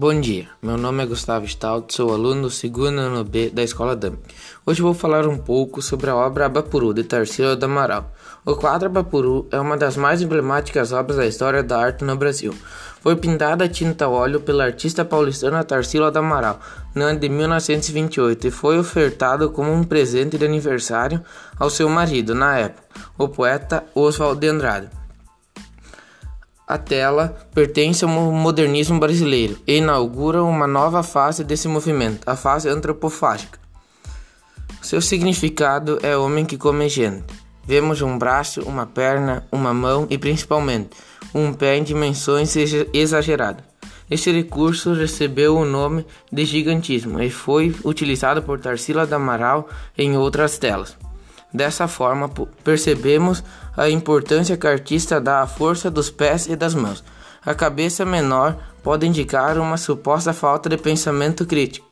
Bom dia, meu nome é Gustavo Stout, sou aluno do segundo ano B da Escola DAM. Hoje vou falar um pouco sobre a obra Abapuru, de Tarsila do Amaral. O quadro Abapuru é uma das mais emblemáticas obras da história da arte no Brasil. Foi pintada a tinta óleo pela artista paulistana Tarsila do Amaral no ano de 1928 e foi ofertado como um presente de aniversário ao seu marido, na época, o poeta Oswald de Andrade. A tela pertence ao modernismo brasileiro e inaugura uma nova fase desse movimento, a fase antropofágica. Seu significado é homem que come gente. Vemos um braço, uma perna, uma mão e principalmente um pé em dimensões exageradas. Este recurso recebeu o nome de gigantismo e foi utilizado por Tarsila do Amaral em outras telas. Dessa forma, percebemos a importância que o artista dá à força dos pés e das mãos. A cabeça menor pode indicar uma suposta falta de pensamento crítico.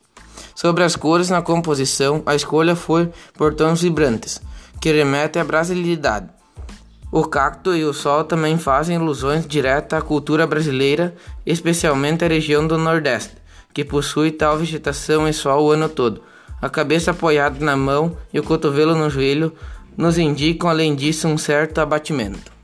Sobre as cores na composição, a escolha foi por tons vibrantes, que remetem à brasilidade. O cacto e o sol também fazem ilusões diretas à cultura brasileira, especialmente à região do Nordeste, que possui tal vegetação e sol o ano todo. A cabeça apoiada na mão e o cotovelo no joelho nos indicam, além disso, um certo abatimento.